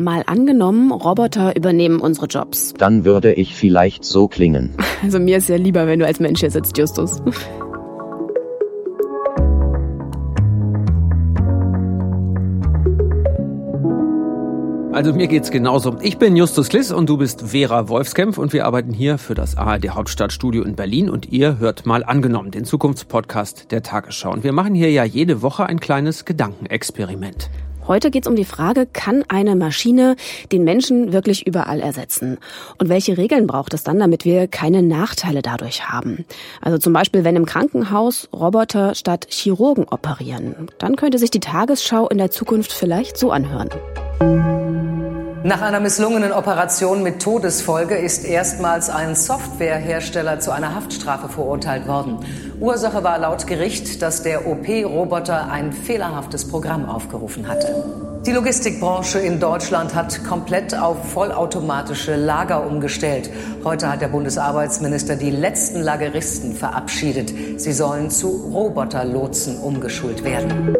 Mal angenommen, Roboter übernehmen unsere Jobs. Dann würde ich vielleicht so klingen. Also mir ist ja lieber, wenn du als Mensch hier sitzt, Justus. Also mir geht's genauso. Ich bin Justus Kliss und du bist Vera Wolfskämpf und wir arbeiten hier für das ARD Hauptstadtstudio in Berlin und ihr hört mal angenommen den Zukunftspodcast der Tagesschau. Und wir machen hier ja jede Woche ein kleines Gedankenexperiment. Heute geht es um die Frage, kann eine Maschine den Menschen wirklich überall ersetzen? Und welche Regeln braucht es dann, damit wir keine Nachteile dadurch haben? Also zum Beispiel, wenn im Krankenhaus Roboter statt Chirurgen operieren, dann könnte sich die Tagesschau in der Zukunft vielleicht so anhören. Nach einer misslungenen Operation mit Todesfolge ist erstmals ein Softwarehersteller zu einer Haftstrafe verurteilt worden. Ursache war laut Gericht, dass der OP-Roboter ein fehlerhaftes Programm aufgerufen hatte. Die Logistikbranche in Deutschland hat komplett auf vollautomatische Lager umgestellt. Heute hat der Bundesarbeitsminister die letzten Lageristen verabschiedet. Sie sollen zu Roboterlotsen umgeschult werden.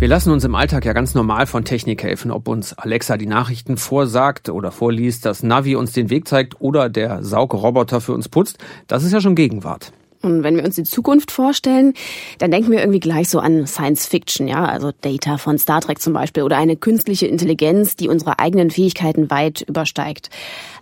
Wir lassen uns im Alltag ja ganz normal von Technik helfen, ob uns Alexa die Nachrichten vorsagt oder vorliest, das Navi uns den Weg zeigt oder der Saugroboter für uns putzt. Das ist ja schon Gegenwart. Und wenn wir uns die Zukunft vorstellen, dann denken wir irgendwie gleich so an Science Fiction, ja, also Data von Star Trek zum Beispiel oder eine künstliche Intelligenz, die unsere eigenen Fähigkeiten weit übersteigt.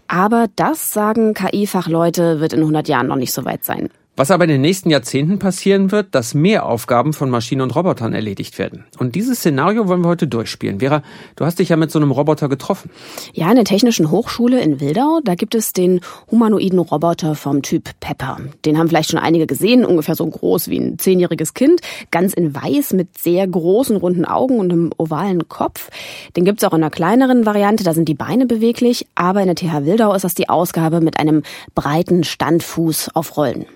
Aber das, sagen KI-Fachleute, wird in 100 Jahren noch nicht so weit sein. Was aber in den nächsten Jahrzehnten passieren wird, dass mehr Aufgaben von Maschinen und Robotern erledigt werden. Und dieses Szenario wollen wir heute durchspielen. Vera, du hast dich ja mit so einem Roboter getroffen. Ja, in der Technischen Hochschule in Wildau, da gibt es den humanoiden Roboter vom Typ Pepper. Den haben vielleicht schon einige gesehen, ungefähr so groß wie ein zehnjähriges Kind, ganz in weiß mit sehr großen runden Augen und einem ovalen Kopf. Den gibt's auch in einer kleineren Variante, da sind die Beine beweglich, aber in der TH Wildau ist das die Ausgabe mit einem breiten Standfuß auf Rollen.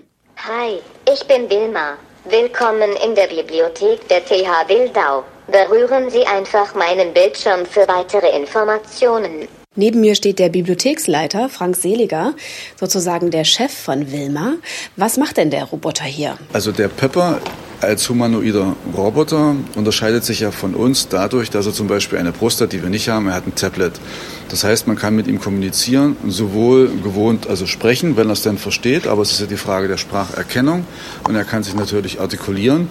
Hi, ich bin Wilma. Willkommen in der Bibliothek der TH Wildau. Berühren Sie einfach meinen Bildschirm für weitere Informationen. Neben mir steht der Bibliotheksleiter Frank Seliger, sozusagen der Chef von Wilma. Was macht denn der Roboter hier? Also der Pepper als humanoider Roboter unterscheidet sich ja von uns dadurch, dass er zum Beispiel eine Brust hat, die wir nicht haben. Er hat ein Tablet. Das heißt, man kann mit ihm kommunizieren, sowohl gewohnt, also sprechen, wenn er es denn versteht, aber es ist ja die Frage der Spracherkennung und er kann sich natürlich artikulieren.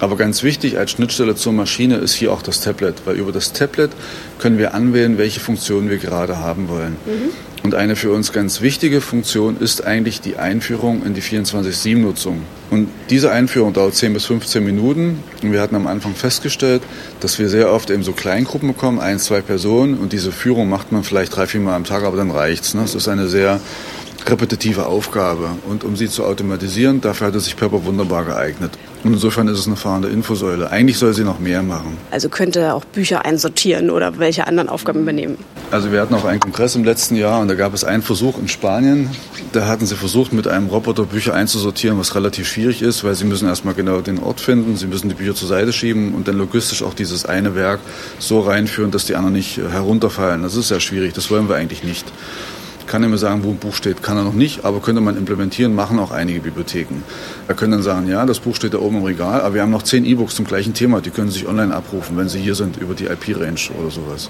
Aber ganz wichtig als Schnittstelle zur Maschine ist hier auch das Tablet, weil über das Tablet können wir anwählen, welche Funktionen wir gerade haben wollen. Mhm. Und eine für uns ganz wichtige Funktion ist eigentlich die Einführung in die 24-7-Nutzung. Und diese Einführung dauert 10 bis 15 Minuten. Und wir hatten am Anfang festgestellt, dass wir sehr oft eben so Kleingruppen bekommen, ein, zwei Personen. Und diese Führung macht man vielleicht drei, vier Mal am Tag, aber dann reicht's. Ne? Das ist eine sehr repetitive Aufgabe. Und um sie zu automatisieren, dafür hat es sich Pepper wunderbar geeignet. Und insofern ist es eine fahrende Infosäule. Eigentlich soll sie noch mehr machen. Also könnte er auch Bücher einsortieren oder welche anderen Aufgaben übernehmen? Also wir hatten auch einen Kongress im letzten Jahr und da gab es einen Versuch in Spanien. Da hatten sie versucht, mit einem Roboter Bücher einzusortieren, was relativ schwierig ist, weil sie müssen erstmal genau den Ort finden, sie müssen die Bücher zur Seite schieben und dann logistisch auch dieses eine Werk so reinführen, dass die anderen nicht herunterfallen. Das ist sehr schwierig, das wollen wir eigentlich nicht kann er mir sagen, wo ein Buch steht. Kann er noch nicht, aber könnte man implementieren, machen auch einige Bibliotheken. Er könnte dann sagen, ja, das Buch steht da oben im Regal, aber wir haben noch zehn E-Books zum gleichen Thema, die können sich online abrufen, wenn Sie hier sind, über die IP-Range oder sowas.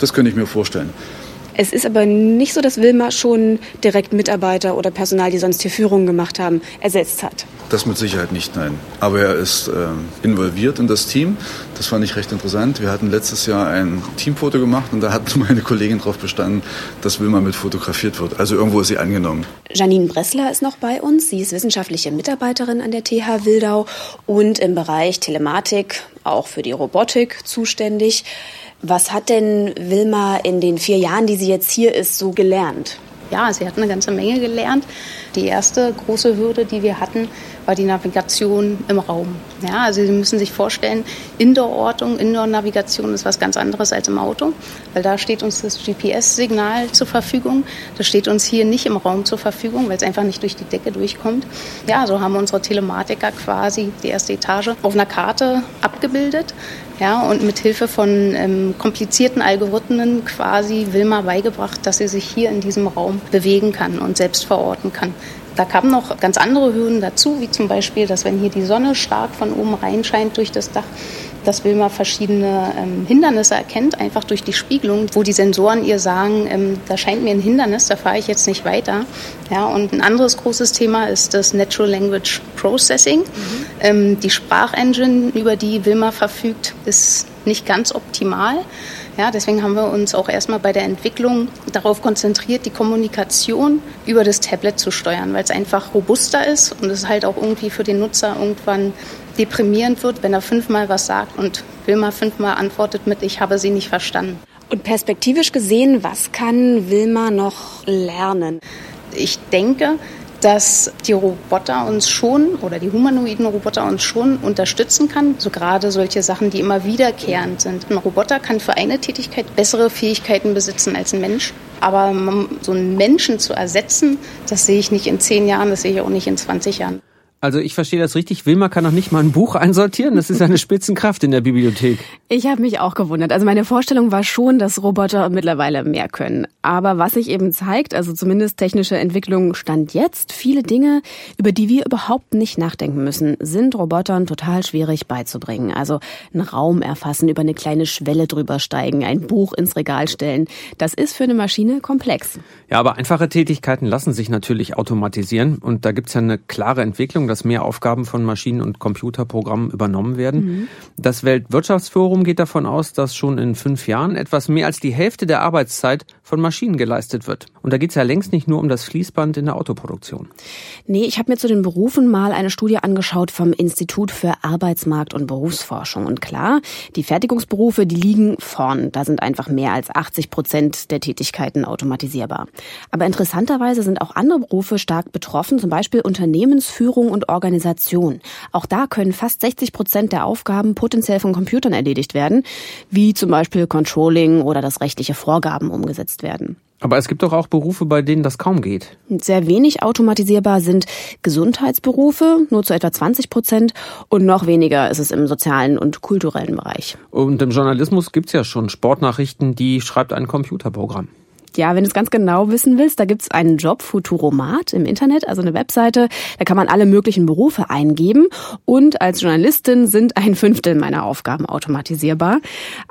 Das könnte ich mir vorstellen. Es ist aber nicht so, dass Wilma schon direkt Mitarbeiter oder Personal, die sonst hier Führungen gemacht haben, ersetzt hat. Das mit Sicherheit nicht, nein. Aber er ist äh, involviert in das Team. Das fand ich recht interessant. Wir hatten letztes Jahr ein Teamfoto gemacht und da hat meine Kollegin darauf bestanden, dass Wilma mit fotografiert wird. Also irgendwo ist sie angenommen. Janine Bressler ist noch bei uns. Sie ist wissenschaftliche Mitarbeiterin an der TH Wildau und im Bereich Telematik, auch für die Robotik zuständig. Was hat denn Wilma in den vier Jahren, die sie jetzt hier ist, so gelernt? Ja, sie hat eine ganze Menge gelernt. Die erste große Hürde, die wir hatten, war die Navigation im Raum. Ja, also Sie müssen sich vorstellen, Indoor-Ortung, Indoor-Navigation ist was ganz anderes als im Auto, weil da steht uns das GPS-Signal zur Verfügung. Das steht uns hier nicht im Raum zur Verfügung, weil es einfach nicht durch die Decke durchkommt. Ja, so haben unsere Telematiker quasi die erste Etage auf einer Karte abgebildet. Ja, und mit Hilfe von ähm, komplizierten Algorithmen quasi Wilma beigebracht, dass sie sich hier in diesem Raum bewegen kann und selbst verorten kann. Da kamen noch ganz andere Hürden dazu, wie zum Beispiel, dass wenn hier die Sonne stark von oben reinscheint durch das Dach, dass Wilma verschiedene ähm, Hindernisse erkennt, einfach durch die Spiegelung, wo die Sensoren ihr sagen, ähm, da scheint mir ein Hindernis, da fahre ich jetzt nicht weiter. Ja, und ein anderes großes Thema ist das Natural Language Processing. Mhm. Ähm, die Sprachengine, über die Wilma verfügt, ist nicht ganz optimal. Ja, deswegen haben wir uns auch erstmal bei der Entwicklung darauf konzentriert, die Kommunikation über das Tablet zu steuern, weil es einfach robuster ist und es halt auch irgendwie für den Nutzer irgendwann deprimierend wird, wenn er fünfmal was sagt und Wilma fünfmal antwortet mit Ich habe sie nicht verstanden. Und perspektivisch gesehen, was kann Wilma noch lernen? Ich denke, dass die Roboter uns schon oder die humanoiden Roboter uns schon unterstützen kann. So gerade solche Sachen, die immer wiederkehrend sind. Ein Roboter kann für eine Tätigkeit bessere Fähigkeiten besitzen als ein Mensch. Aber so einen Menschen zu ersetzen, das sehe ich nicht in zehn Jahren, das sehe ich auch nicht in 20 Jahren. Also ich verstehe das richtig. Wilma kann noch nicht mal ein Buch einsortieren. Das ist eine Spitzenkraft in der Bibliothek. Ich habe mich auch gewundert. Also meine Vorstellung war schon, dass Roboter mittlerweile mehr können. Aber was sich eben zeigt, also zumindest technische Entwicklung stand jetzt, viele Dinge, über die wir überhaupt nicht nachdenken müssen, sind Robotern total schwierig beizubringen. Also einen Raum erfassen, über eine kleine Schwelle drüber steigen, ein Buch ins Regal stellen. Das ist für eine Maschine komplex. Ja, aber einfache Tätigkeiten lassen sich natürlich automatisieren. Und da gibt's ja eine klare Entwicklung dass mehr Aufgaben von Maschinen- und Computerprogrammen übernommen werden. Mhm. Das Weltwirtschaftsforum geht davon aus, dass schon in fünf Jahren etwas mehr als die Hälfte der Arbeitszeit von Maschinen geleistet wird. Und da geht es ja längst nicht nur um das Fließband in der Autoproduktion. Nee, ich habe mir zu den Berufen mal eine Studie angeschaut vom Institut für Arbeitsmarkt und Berufsforschung. Und klar, die Fertigungsberufe, die liegen vorn. Da sind einfach mehr als 80 Prozent der Tätigkeiten automatisierbar. Aber interessanterweise sind auch andere Berufe stark betroffen, zum Beispiel Unternehmensführung und und Organisation. Auch da können fast 60 Prozent der Aufgaben potenziell von Computern erledigt werden, wie zum Beispiel Controlling oder das rechtliche Vorgaben umgesetzt werden. Aber es gibt doch auch Berufe, bei denen das kaum geht. Sehr wenig automatisierbar sind Gesundheitsberufe, nur zu etwa 20 Prozent. Und noch weniger ist es im sozialen und kulturellen Bereich. Und im Journalismus gibt's ja schon Sportnachrichten, die schreibt ein Computerprogramm. Ja, wenn du es ganz genau wissen willst, da gibt's einen Job Futuromat im Internet, also eine Webseite. Da kann man alle möglichen Berufe eingeben. Und als Journalistin sind ein Fünftel meiner Aufgaben automatisierbar.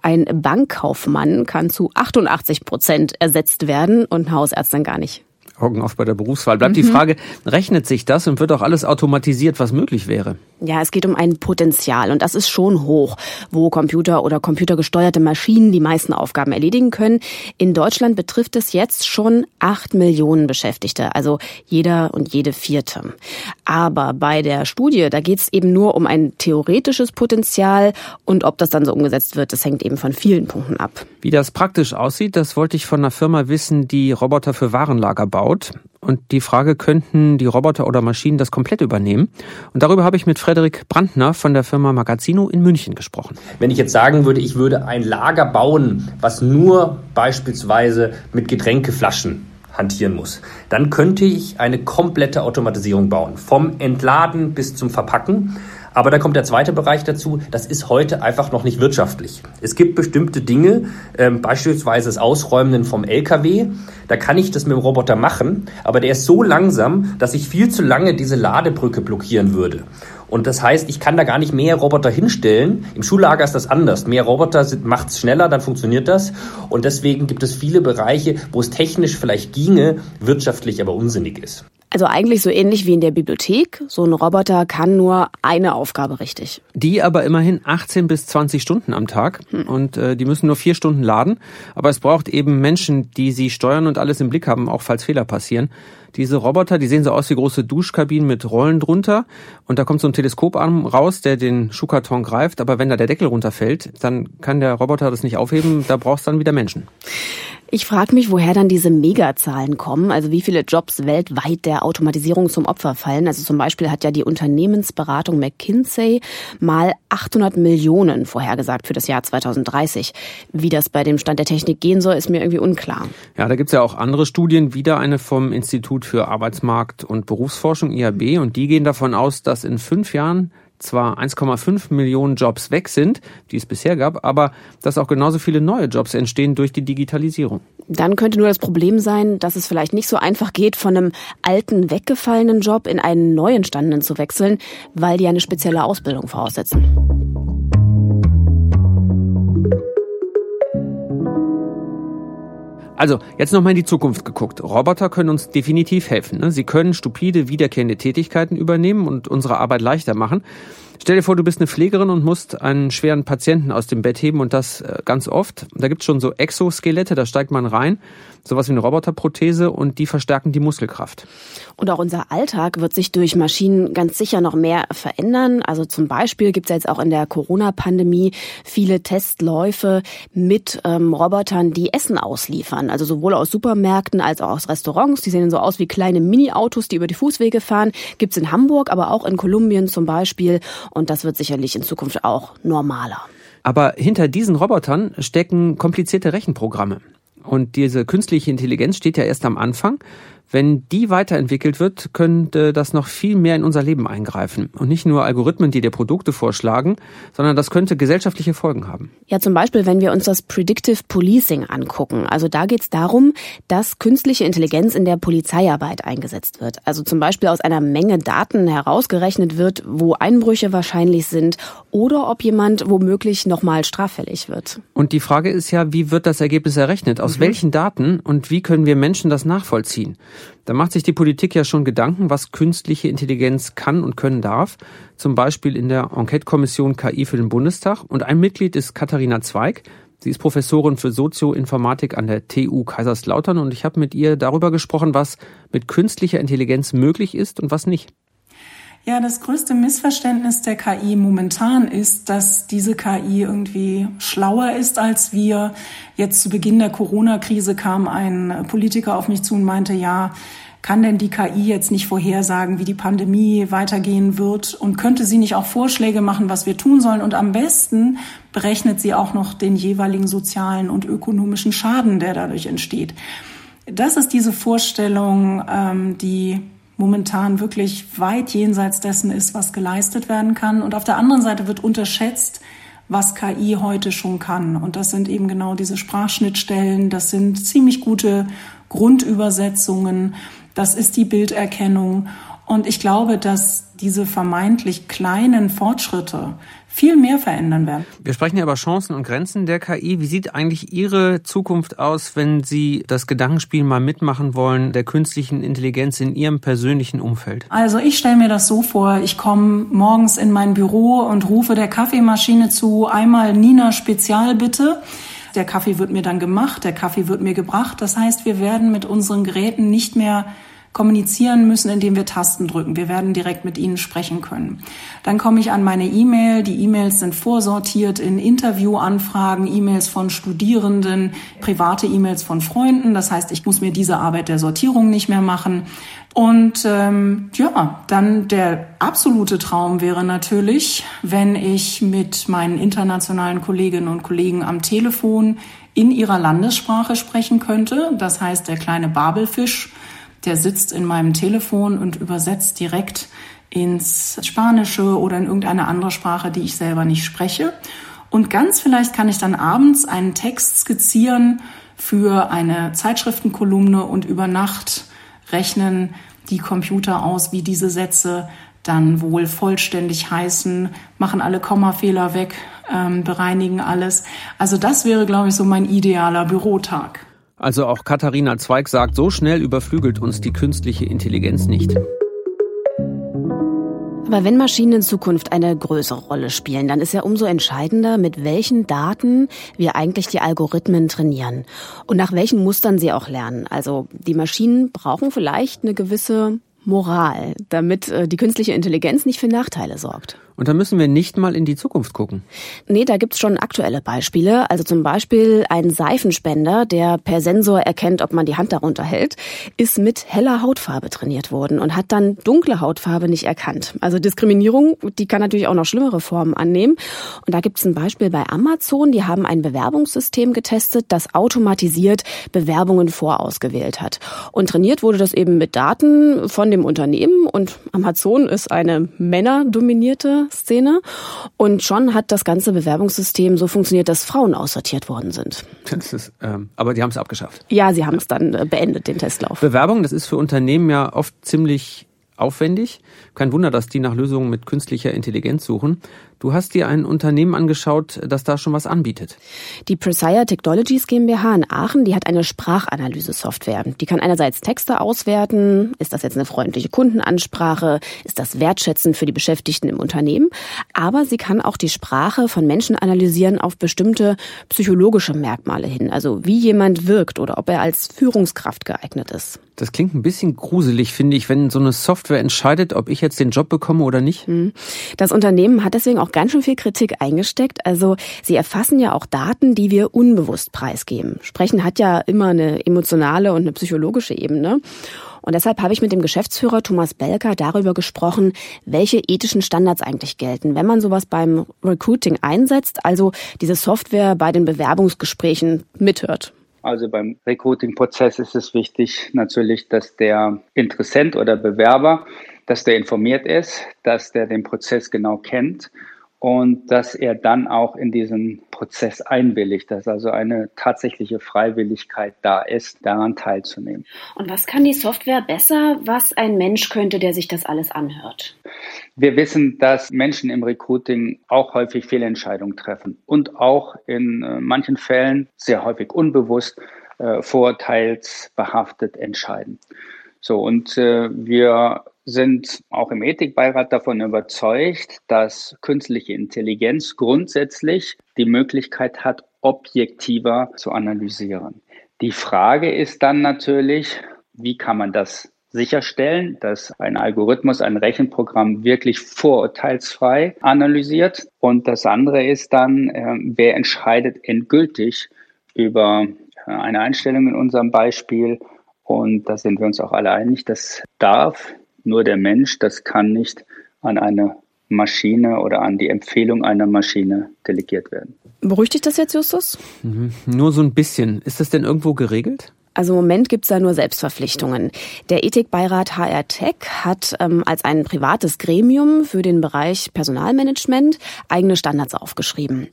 Ein Bankkaufmann kann zu 88 Prozent ersetzt werden und Hausärztin gar nicht. Augen auf bei der Berufswahl. Bleibt mhm. die Frage, rechnet sich das und wird auch alles automatisiert, was möglich wäre? Ja, es geht um ein Potenzial und das ist schon hoch, wo Computer oder computergesteuerte Maschinen die meisten Aufgaben erledigen können. In Deutschland betrifft es jetzt schon acht Millionen Beschäftigte, also jeder und jede vierte. Aber bei der Studie, da geht es eben nur um ein theoretisches Potenzial und ob das dann so umgesetzt wird, das hängt eben von vielen Punkten ab. Wie das praktisch aussieht, das wollte ich von einer Firma wissen, die Roboter für Warenlager baut. Und die Frage, könnten die Roboter oder Maschinen das komplett übernehmen? Und darüber habe ich mit Frederik Brandner von der Firma Magazino in München gesprochen. Wenn ich jetzt sagen würde, ich würde ein Lager bauen, was nur beispielsweise mit Getränkeflaschen hantieren muss, dann könnte ich eine komplette Automatisierung bauen. Vom Entladen bis zum Verpacken. Aber da kommt der zweite Bereich dazu, das ist heute einfach noch nicht wirtschaftlich. Es gibt bestimmte Dinge, ähm, beispielsweise das Ausräumen vom LKW, da kann ich das mit dem Roboter machen, aber der ist so langsam, dass ich viel zu lange diese Ladebrücke blockieren würde. Und das heißt, ich kann da gar nicht mehr Roboter hinstellen. Im Schullager ist das anders. Mehr Roboter macht es schneller, dann funktioniert das. Und deswegen gibt es viele Bereiche, wo es technisch vielleicht ginge, wirtschaftlich aber unsinnig ist. Also eigentlich so ähnlich wie in der Bibliothek. So ein Roboter kann nur eine Aufgabe richtig. Die aber immerhin 18 bis 20 Stunden am Tag. Hm. Und äh, die müssen nur vier Stunden laden. Aber es braucht eben Menschen, die sie steuern und alles im Blick haben, auch falls Fehler passieren. Diese Roboter, die sehen so aus wie große Duschkabinen mit Rollen drunter. Und da kommt so ein Teleskoparm raus, der den Schuhkarton greift. Aber wenn da der Deckel runterfällt, dann kann der Roboter das nicht aufheben. Da brauchst dann wieder Menschen. Ich frage mich, woher dann diese Megazahlen kommen, also wie viele Jobs weltweit der Automatisierung zum Opfer fallen. Also zum Beispiel hat ja die Unternehmensberatung McKinsey mal 800 Millionen vorhergesagt für das Jahr 2030. Wie das bei dem Stand der Technik gehen soll, ist mir irgendwie unklar. Ja, da gibt's ja auch andere Studien, wieder eine vom Institut für Arbeitsmarkt und Berufsforschung IAB und die gehen davon aus, dass in fünf Jahren zwar 1,5 Millionen Jobs weg sind, die es bisher gab, aber dass auch genauso viele neue Jobs entstehen durch die Digitalisierung. Dann könnte nur das Problem sein, dass es vielleicht nicht so einfach geht, von einem alten, weggefallenen Job in einen neu entstandenen zu wechseln, weil die eine spezielle Ausbildung voraussetzen. Also, jetzt nochmal in die Zukunft geguckt. Roboter können uns definitiv helfen. Ne? Sie können stupide, wiederkehrende Tätigkeiten übernehmen und unsere Arbeit leichter machen. Stell dir vor, du bist eine Pflegerin und musst einen schweren Patienten aus dem Bett heben und das äh, ganz oft. Da gibt's schon so Exoskelette, da steigt man rein, sowas wie eine Roboterprothese und die verstärken die Muskelkraft. Und auch unser Alltag wird sich durch Maschinen ganz sicher noch mehr verändern. Also zum Beispiel gibt's ja jetzt auch in der Corona-Pandemie viele Testläufe mit ähm, Robotern, die Essen ausliefern. Also sowohl aus Supermärkten als auch aus Restaurants. Die sehen so aus wie kleine Mini-Autos, die über die Fußwege fahren. Gibt's in Hamburg, aber auch in Kolumbien zum Beispiel. Und das wird sicherlich in Zukunft auch normaler. Aber hinter diesen Robotern stecken komplizierte Rechenprogramme. Und diese künstliche Intelligenz steht ja erst am Anfang. Wenn die weiterentwickelt wird, könnte das noch viel mehr in unser Leben eingreifen. Und nicht nur Algorithmen, die dir Produkte vorschlagen, sondern das könnte gesellschaftliche Folgen haben. Ja, zum Beispiel, wenn wir uns das Predictive Policing angucken. Also da geht es darum, dass künstliche Intelligenz in der Polizeiarbeit eingesetzt wird. Also zum Beispiel aus einer Menge Daten herausgerechnet wird, wo Einbrüche wahrscheinlich sind oder ob jemand womöglich nochmal straffällig wird. Und die Frage ist ja, wie wird das Ergebnis errechnet? Aus mhm. welchen Daten und wie können wir Menschen das nachvollziehen? Da macht sich die Politik ja schon Gedanken, was künstliche Intelligenz kann und können darf. Zum Beispiel in der Enquete-Kommission KI für den Bundestag. Und ein Mitglied ist Katharina Zweig. Sie ist Professorin für Sozioinformatik an der TU Kaiserslautern und ich habe mit ihr darüber gesprochen, was mit künstlicher Intelligenz möglich ist und was nicht. Ja, das größte Missverständnis der KI momentan ist, dass diese KI irgendwie schlauer ist als wir. Jetzt zu Beginn der Corona-Krise kam ein Politiker auf mich zu und meinte, ja, kann denn die KI jetzt nicht vorhersagen, wie die Pandemie weitergehen wird und könnte sie nicht auch Vorschläge machen, was wir tun sollen? Und am besten berechnet sie auch noch den jeweiligen sozialen und ökonomischen Schaden, der dadurch entsteht. Das ist diese Vorstellung, ähm, die momentan wirklich weit jenseits dessen ist, was geleistet werden kann. Und auf der anderen Seite wird unterschätzt, was KI heute schon kann. Und das sind eben genau diese Sprachschnittstellen, das sind ziemlich gute Grundübersetzungen, das ist die Bilderkennung. Und ich glaube, dass diese vermeintlich kleinen Fortschritte viel mehr verändern werden. Wir sprechen ja über Chancen und Grenzen der KI. Wie sieht eigentlich Ihre Zukunft aus, wenn Sie das Gedankenspiel mal mitmachen wollen, der künstlichen Intelligenz in Ihrem persönlichen Umfeld? Also ich stelle mir das so vor, ich komme morgens in mein Büro und rufe der Kaffeemaschine zu, einmal Nina Spezial bitte. Der Kaffee wird mir dann gemacht, der Kaffee wird mir gebracht. Das heißt, wir werden mit unseren Geräten nicht mehr kommunizieren müssen, indem wir Tasten drücken. Wir werden direkt mit ihnen sprechen können. Dann komme ich an meine E-Mail. Die E-Mails sind vorsortiert in Interviewanfragen, E-Mails von Studierenden, private E-Mails von Freunden. Das heißt, ich muss mir diese Arbeit der Sortierung nicht mehr machen. Und ähm, ja, dann der absolute Traum wäre natürlich, wenn ich mit meinen internationalen Kolleginnen und Kollegen am Telefon in ihrer Landessprache sprechen könnte. Das heißt, der kleine Babelfisch der sitzt in meinem Telefon und übersetzt direkt ins Spanische oder in irgendeine andere Sprache, die ich selber nicht spreche. Und ganz vielleicht kann ich dann abends einen Text skizzieren für eine Zeitschriftenkolumne und über Nacht rechnen die Computer aus, wie diese Sätze dann wohl vollständig heißen, machen alle Kommafehler weg, ähm, bereinigen alles. Also das wäre, glaube ich, so mein idealer Bürotag. Also auch Katharina Zweig sagt, so schnell überflügelt uns die künstliche Intelligenz nicht. Aber wenn Maschinen in Zukunft eine größere Rolle spielen, dann ist ja umso entscheidender, mit welchen Daten wir eigentlich die Algorithmen trainieren und nach welchen Mustern sie auch lernen. Also die Maschinen brauchen vielleicht eine gewisse Moral, damit äh, die künstliche Intelligenz nicht für Nachteile sorgt. Und da müssen wir nicht mal in die Zukunft gucken. Nee, da gibt's schon aktuelle Beispiele. Also zum Beispiel ein Seifenspender, der per Sensor erkennt, ob man die Hand darunter hält, ist mit heller Hautfarbe trainiert worden und hat dann dunkle Hautfarbe nicht erkannt. Also Diskriminierung, die kann natürlich auch noch schlimmere Formen annehmen. Und da gibt's ein Beispiel bei Amazon. Die haben ein Bewerbungssystem getestet, das automatisiert Bewerbungen vorausgewählt hat. Und trainiert wurde das eben mit Daten von dem Unternehmen. Und Amazon ist eine männerdominierte Szene. Und schon hat das ganze Bewerbungssystem so funktioniert, dass Frauen aussortiert worden sind. Das ist, ähm, aber die haben es abgeschafft. Ja, sie haben es dann äh, beendet, den Testlauf. Bewerbung, das ist für Unternehmen ja oft ziemlich aufwendig. Kein Wunder, dass die nach Lösungen mit künstlicher Intelligenz suchen. Du hast dir ein Unternehmen angeschaut, das da schon was anbietet. Die Presire Technologies GmbH in Aachen, die hat eine Sprachanalyse-Software. Die kann einerseits Texte auswerten. Ist das jetzt eine freundliche Kundenansprache? Ist das wertschätzend für die Beschäftigten im Unternehmen? Aber sie kann auch die Sprache von Menschen analysieren auf bestimmte psychologische Merkmale hin. Also wie jemand wirkt oder ob er als Führungskraft geeignet ist. Das klingt ein bisschen gruselig, finde ich, wenn so eine Software entscheidet, ob ich jetzt den Job bekomme oder nicht. Hm. Das Unternehmen hat deswegen auch ganz schön viel Kritik eingesteckt. Also sie erfassen ja auch Daten, die wir unbewusst preisgeben. Sprechen hat ja immer eine emotionale und eine psychologische Ebene. Und deshalb habe ich mit dem Geschäftsführer Thomas Belker darüber gesprochen, welche ethischen Standards eigentlich gelten, wenn man sowas beim Recruiting einsetzt, also diese Software bei den Bewerbungsgesprächen mithört. Also beim Recruiting-Prozess ist es wichtig natürlich, dass der Interessent oder Bewerber, dass der informiert ist, dass der den Prozess genau kennt und dass er dann auch in diesen Prozess einwilligt, dass also eine tatsächliche Freiwilligkeit da ist, daran teilzunehmen. Und was kann die Software besser, was ein Mensch könnte, der sich das alles anhört? Wir wissen, dass Menschen im Recruiting auch häufig Fehlentscheidungen treffen und auch in äh, manchen Fällen sehr häufig unbewusst äh, vorurteilsbehaftet entscheiden. So, und äh, wir sind auch im Ethikbeirat davon überzeugt, dass künstliche Intelligenz grundsätzlich die Möglichkeit hat, objektiver zu analysieren. Die Frage ist dann natürlich, wie kann man das sicherstellen, dass ein Algorithmus, ein Rechenprogramm wirklich vorurteilsfrei analysiert. Und das andere ist dann, äh, wer entscheidet endgültig über äh, eine Einstellung in unserem Beispiel. Und da sind wir uns auch alle einig, das darf nur der Mensch, das kann nicht an eine Maschine oder an die Empfehlung einer Maschine delegiert werden. Beruhigt dich das jetzt, Justus? Mhm. Nur so ein bisschen. Ist das denn irgendwo geregelt? Also im Moment gibt's da nur Selbstverpflichtungen. Der Ethikbeirat HR Tech hat ähm, als ein privates Gremium für den Bereich Personalmanagement eigene Standards aufgeschrieben.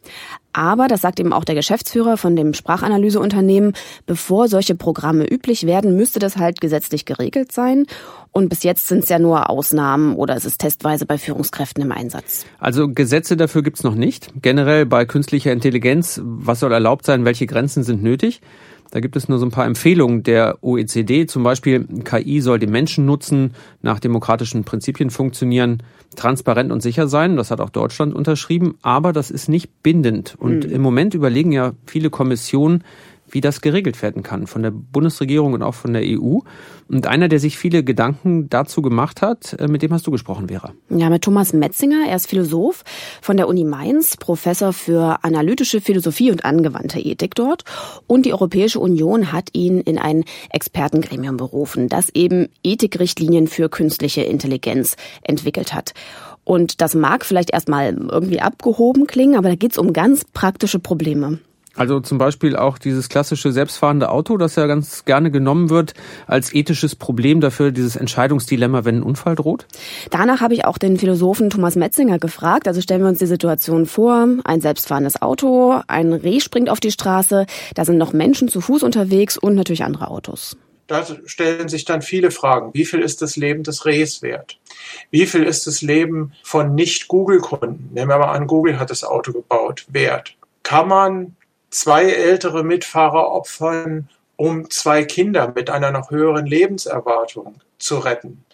Aber, das sagt eben auch der Geschäftsführer von dem Sprachanalyseunternehmen, bevor solche Programme üblich werden, müsste das halt gesetzlich geregelt sein. Und bis jetzt sind es ja nur Ausnahmen oder es ist testweise bei Führungskräften im Einsatz. Also Gesetze dafür gibt's noch nicht. Generell bei künstlicher Intelligenz, was soll erlaubt sein, welche Grenzen sind nötig? Da gibt es nur so ein paar Empfehlungen der OECD. Zum Beispiel, KI soll den Menschen nutzen, nach demokratischen Prinzipien funktionieren, transparent und sicher sein. Das hat auch Deutschland unterschrieben. Aber das ist nicht bindend. Und mhm. im Moment überlegen ja viele Kommissionen, wie das geregelt werden kann von der Bundesregierung und auch von der EU. Und einer, der sich viele Gedanken dazu gemacht hat, äh, mit dem hast du gesprochen, Vera. Ja, mit Thomas Metzinger. Er ist Philosoph von der Uni Mainz, Professor für analytische Philosophie und angewandte Ethik dort. Und die Europäische Union hat ihn in ein Expertengremium berufen, das eben Ethikrichtlinien für künstliche Intelligenz entwickelt hat. Und das mag vielleicht erstmal irgendwie abgehoben klingen, aber da geht es um ganz praktische Probleme. Also zum Beispiel auch dieses klassische selbstfahrende Auto, das ja ganz gerne genommen wird als ethisches Problem dafür, dieses Entscheidungsdilemma, wenn ein Unfall droht? Danach habe ich auch den Philosophen Thomas Metzinger gefragt. Also stellen wir uns die Situation vor, ein selbstfahrendes Auto, ein Reh springt auf die Straße, da sind noch Menschen zu Fuß unterwegs und natürlich andere Autos. Da stellen sich dann viele Fragen. Wie viel ist das Leben des Rehs wert? Wie viel ist das Leben von Nicht-Google-Kunden? Nehmen wir mal an, Google hat das Auto gebaut, wert. Kann man zwei ältere Mitfahrer opfern, um zwei Kinder mit einer noch höheren Lebenserwartung zu retten.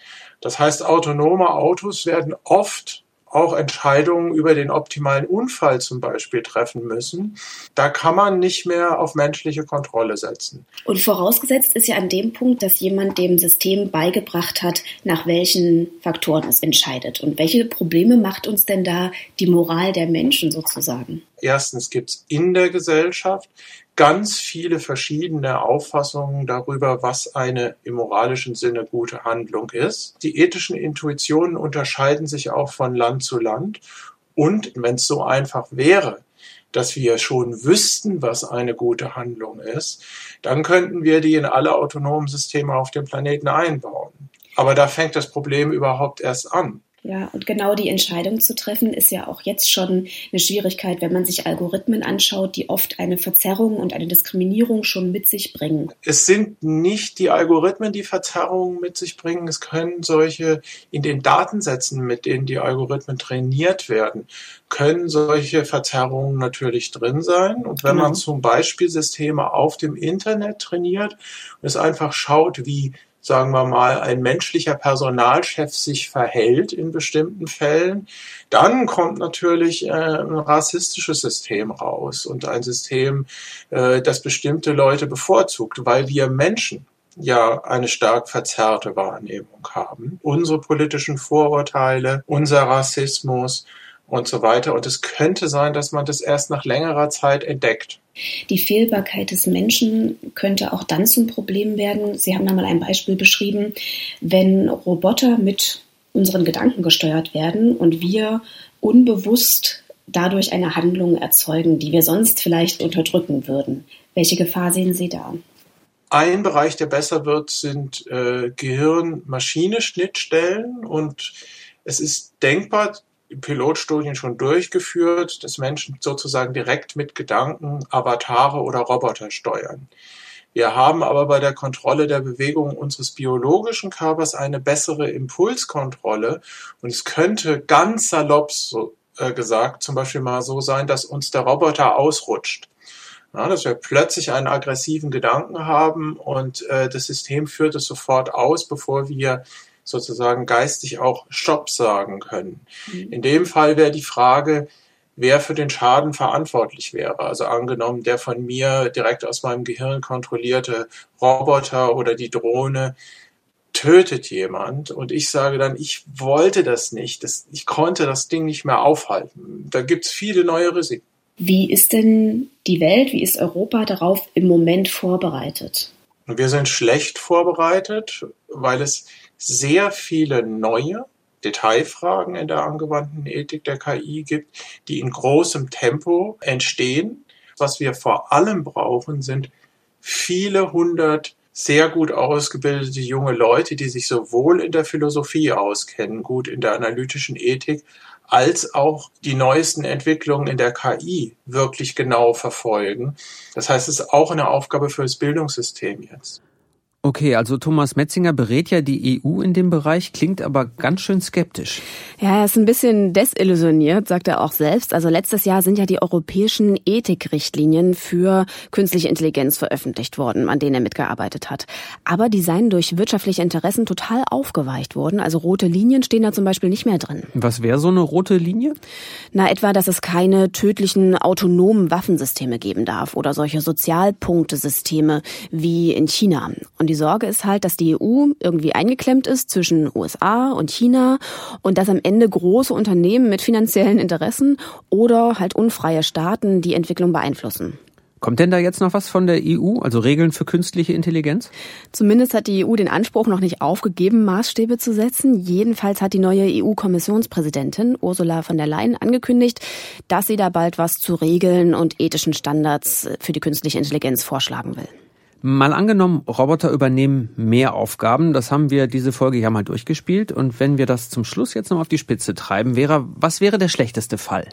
Das heißt, autonome Autos werden oft auch Entscheidungen über den optimalen Unfall zum Beispiel treffen müssen. Da kann man nicht mehr auf menschliche Kontrolle setzen. Und vorausgesetzt ist ja an dem Punkt, dass jemand dem System beigebracht hat, nach welchen Faktoren es entscheidet. Und welche Probleme macht uns denn da die Moral der Menschen sozusagen? Erstens gibt es in der Gesellschaft ganz viele verschiedene Auffassungen darüber, was eine im moralischen Sinne gute Handlung ist. Die ethischen Intuitionen unterscheiden sich auch von Land zu Land. Und wenn es so einfach wäre, dass wir schon wüssten, was eine gute Handlung ist, dann könnten wir die in alle autonomen Systeme auf dem Planeten einbauen. Aber da fängt das Problem überhaupt erst an. Ja, und genau die Entscheidung zu treffen, ist ja auch jetzt schon eine Schwierigkeit, wenn man sich Algorithmen anschaut, die oft eine Verzerrung und eine Diskriminierung schon mit sich bringen. Es sind nicht die Algorithmen, die Verzerrungen mit sich bringen. Es können solche in den Datensätzen, mit denen die Algorithmen trainiert werden, können solche Verzerrungen natürlich drin sein. Und wenn genau. man zum Beispiel Systeme auf dem Internet trainiert und es einfach schaut, wie sagen wir mal, ein menschlicher Personalchef sich verhält in bestimmten Fällen, dann kommt natürlich äh, ein rassistisches System raus und ein System, äh, das bestimmte Leute bevorzugt, weil wir Menschen ja eine stark verzerrte Wahrnehmung haben. Unsere politischen Vorurteile, unser Rassismus und so weiter. Und es könnte sein, dass man das erst nach längerer Zeit entdeckt. Die Fehlbarkeit des Menschen könnte auch dann zum Problem werden. Sie haben da mal ein Beispiel beschrieben, wenn Roboter mit unseren Gedanken gesteuert werden und wir unbewusst dadurch eine Handlung erzeugen, die wir sonst vielleicht unterdrücken würden. Welche Gefahr sehen Sie da? Ein Bereich, der besser wird, sind äh, Gehirn-Maschine-Schnittstellen und es ist denkbar, Pilotstudien schon durchgeführt, dass Menschen sozusagen direkt mit Gedanken Avatare oder Roboter steuern. Wir haben aber bei der Kontrolle der Bewegung unseres biologischen Körpers eine bessere Impulskontrolle und es könnte ganz salopp so, äh, gesagt zum Beispiel mal so sein, dass uns der Roboter ausrutscht. Ja, dass wir plötzlich einen aggressiven Gedanken haben und äh, das System führt es sofort aus, bevor wir sozusagen geistig auch Stopp sagen können. Mhm. In dem Fall wäre die Frage, wer für den Schaden verantwortlich wäre. Also angenommen, der von mir direkt aus meinem Gehirn kontrollierte Roboter oder die Drohne tötet jemand und ich sage dann, ich wollte das nicht, das, ich konnte das Ding nicht mehr aufhalten. Da gibt es viele neue Risiken. Wie ist denn die Welt, wie ist Europa darauf im Moment vorbereitet? Wir sind schlecht vorbereitet, weil es sehr viele neue Detailfragen in der angewandten Ethik der KI gibt, die in großem Tempo entstehen. Was wir vor allem brauchen, sind viele hundert sehr gut ausgebildete junge Leute, die sich sowohl in der Philosophie auskennen, gut in der analytischen Ethik, als auch die neuesten Entwicklungen in der KI wirklich genau verfolgen. Das heißt, es ist auch eine Aufgabe für das Bildungssystem jetzt. Okay, also Thomas Metzinger berät ja die EU in dem Bereich, klingt aber ganz schön skeptisch. Ja, er ist ein bisschen desillusioniert, sagt er auch selbst. Also letztes Jahr sind ja die europäischen Ethikrichtlinien für künstliche Intelligenz veröffentlicht worden, an denen er mitgearbeitet hat. Aber die seien durch wirtschaftliche Interessen total aufgeweicht worden. Also rote Linien stehen da zum Beispiel nicht mehr drin. Was wäre so eine rote Linie? Na, etwa, dass es keine tödlichen autonomen Waffensysteme geben darf oder solche Sozialpunktesysteme wie in China. Und die Sorge ist halt, dass die EU irgendwie eingeklemmt ist zwischen USA und China und dass am Ende große Unternehmen mit finanziellen Interessen oder halt unfreie Staaten die Entwicklung beeinflussen. Kommt denn da jetzt noch was von der EU, also Regeln für künstliche Intelligenz? Zumindest hat die EU den Anspruch noch nicht aufgegeben, Maßstäbe zu setzen. Jedenfalls hat die neue EU-Kommissionspräsidentin Ursula von der Leyen angekündigt, dass sie da bald was zu Regeln und ethischen Standards für die künstliche Intelligenz vorschlagen will. Mal angenommen, Roboter übernehmen mehr Aufgaben. Das haben wir diese Folge ja mal durchgespielt. Und wenn wir das zum Schluss jetzt noch auf die Spitze treiben, wäre, was wäre der schlechteste Fall?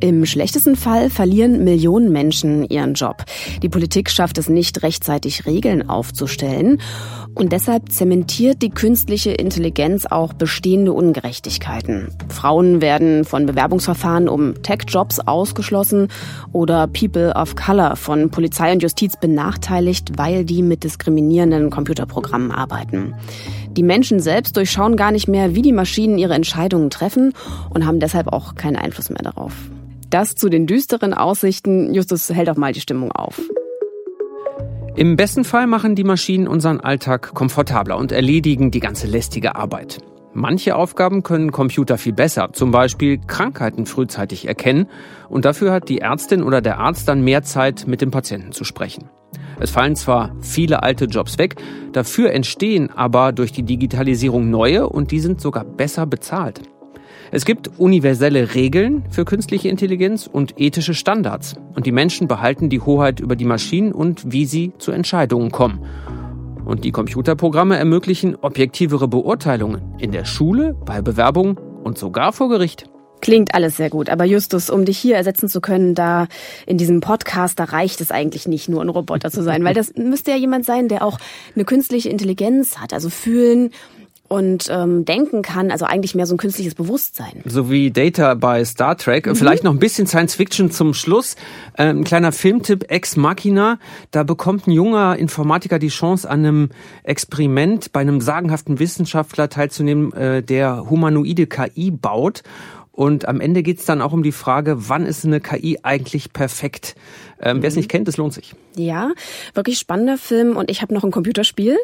Im schlechtesten Fall verlieren Millionen Menschen ihren Job. Die Politik schafft es nicht, rechtzeitig Regeln aufzustellen. Und deshalb zementiert die künstliche Intelligenz auch bestehende Ungerechtigkeiten. Frauen werden von Bewerbungsverfahren um Tech-Jobs ausgeschlossen oder People of Color von Polizei und Justiz benachteiligt, weil die mit diskriminierenden Computerprogrammen arbeiten. Die Menschen selbst durchschauen gar nicht mehr, wie die Maschinen ihre Entscheidungen treffen und haben deshalb auch keinen Einfluss mehr darauf. Das zu den düsteren Aussichten. Justus hält auch mal die Stimmung auf. Im besten Fall machen die Maschinen unseren Alltag komfortabler und erledigen die ganze lästige Arbeit. Manche Aufgaben können Computer viel besser, zum Beispiel Krankheiten frühzeitig erkennen und dafür hat die Ärztin oder der Arzt dann mehr Zeit, mit dem Patienten zu sprechen. Es fallen zwar viele alte Jobs weg, dafür entstehen aber durch die Digitalisierung neue und die sind sogar besser bezahlt. Es gibt universelle Regeln für künstliche Intelligenz und ethische Standards. Und die Menschen behalten die Hoheit über die Maschinen und wie sie zu Entscheidungen kommen. Und die Computerprogramme ermöglichen objektivere Beurteilungen in der Schule, bei Bewerbungen und sogar vor Gericht. Klingt alles sehr gut, aber Justus, um dich hier ersetzen zu können, da in diesem Podcast, da reicht es eigentlich nicht nur ein Roboter zu sein, weil das müsste ja jemand sein, der auch eine künstliche Intelligenz hat, also fühlen und ähm, denken kann, also eigentlich mehr so ein künstliches Bewusstsein. So wie Data bei Star Trek. Mhm. Vielleicht noch ein bisschen Science Fiction zum Schluss. Ähm, ein kleiner Filmtipp, Ex Machina. Da bekommt ein junger Informatiker die Chance, an einem Experiment bei einem sagenhaften Wissenschaftler teilzunehmen, äh, der humanoide KI baut. Und am Ende geht's dann auch um die Frage, wann ist eine KI eigentlich perfekt? Ähm, mhm. Wer es nicht kennt, das lohnt sich. Ja, wirklich spannender Film. Und ich habe noch ein Computerspiel,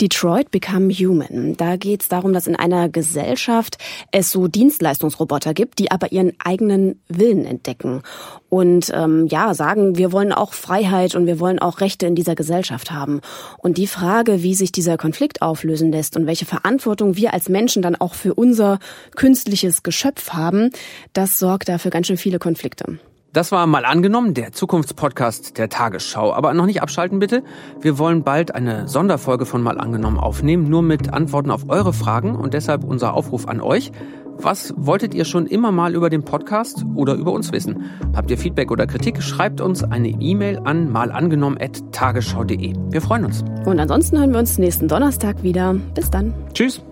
Detroit Become Human. Da geht's darum, dass in einer Gesellschaft es so Dienstleistungsroboter gibt, die aber ihren eigenen Willen entdecken. Und ähm, ja, sagen, wir wollen auch Freiheit und wir wollen auch Rechte in dieser Gesellschaft haben. Und die Frage, wie sich dieser Konflikt auflösen lässt und welche Verantwortung wir als Menschen dann auch für unser künstliches Geschöpf haben, haben, das sorgt dafür ganz schön viele Konflikte. Das war mal angenommen, der Zukunftspodcast der Tagesschau. Aber noch nicht abschalten bitte. Wir wollen bald eine Sonderfolge von mal angenommen aufnehmen, nur mit Antworten auf eure Fragen und deshalb unser Aufruf an euch. Was wolltet ihr schon immer mal über den Podcast oder über uns wissen? Habt ihr Feedback oder Kritik? Schreibt uns eine E-Mail an malangenommen.tagesschau.de. Wir freuen uns. Und ansonsten hören wir uns nächsten Donnerstag wieder. Bis dann. Tschüss.